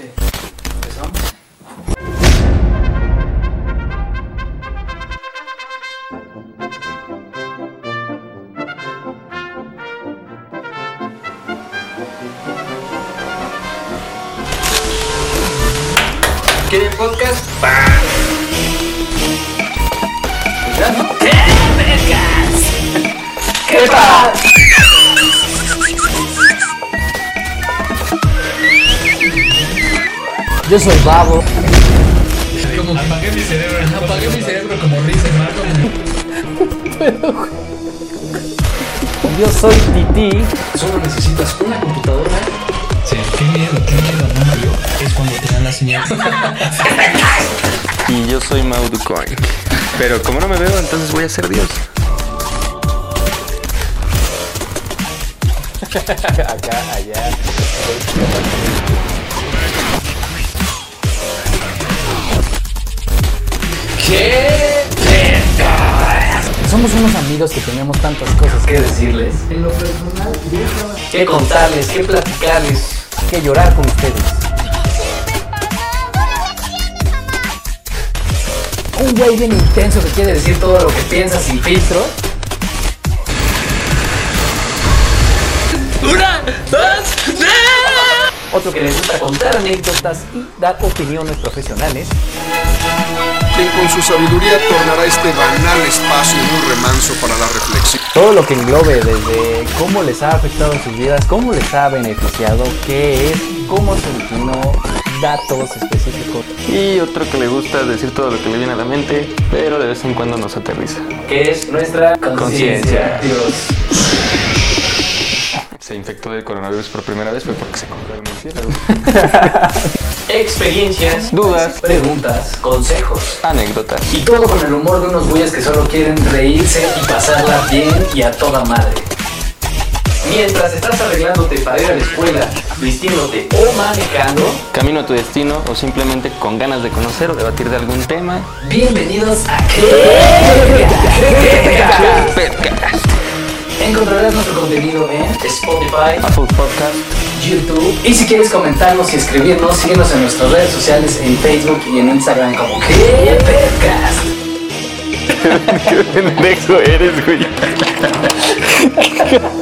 Este, ¿empezamos? ¿Quieren podcast? ¿Ya Yo soy Babo. Como que apagué mi cerebro, apagué mi cerebro como risa, hermano. Yo soy Titi. Solo necesitas una computadora. Sí, qué miedo, qué miedo, no Mario. Es cuando te dan la señal. Y yo soy Mauducoin. Pero como no me veo, entonces voy a ser Dios. Acá, allá. Somos unos amigos que tenemos tantas cosas ¿Qué decirles? En lo personal, ¿Qué contarles? ¿Qué platicarles? que llorar con ustedes. Un güey bien intenso que quiere decir todo lo que piensa sin filtro. ¡Una! ¡Dos! ¡Tres! Otro que les gusta contar anécdotas y dar opiniones profesionales. Quien con su sabiduría tornará este banal espacio en un remanso para la reflexión. Todo lo que englobe desde cómo les ha afectado en sus vidas, cómo les ha beneficiado, qué es, cómo se originó, datos específicos. Y otro que le gusta decir todo lo que le viene a la mente, pero de vez en cuando nos aterriza. ¿Qué es nuestra conciencia? Conciencia. Dios. Se infectó de coronavirus por primera vez fue porque se compró el murciélago. Experiencias, Dudas. preguntas, consejos. Anécdotas. Y todo con el humor de unos güeyes que solo quieren reírse y pasarla bien y a toda madre. Mientras estás arreglándote para ir a la escuela, vistiéndote o manejando, Camino a tu destino o simplemente con ganas de conocer o debatir de algún tema. bienvenidos a Podcast. Encontrarás nuestro contenido en Spotify, Apple Podcast. YouTube. Y si quieres comentarnos y escribirnos, síguenos en nuestras redes sociales en Facebook y en Instagram como que Podcast. Qué pendejo eres, güey.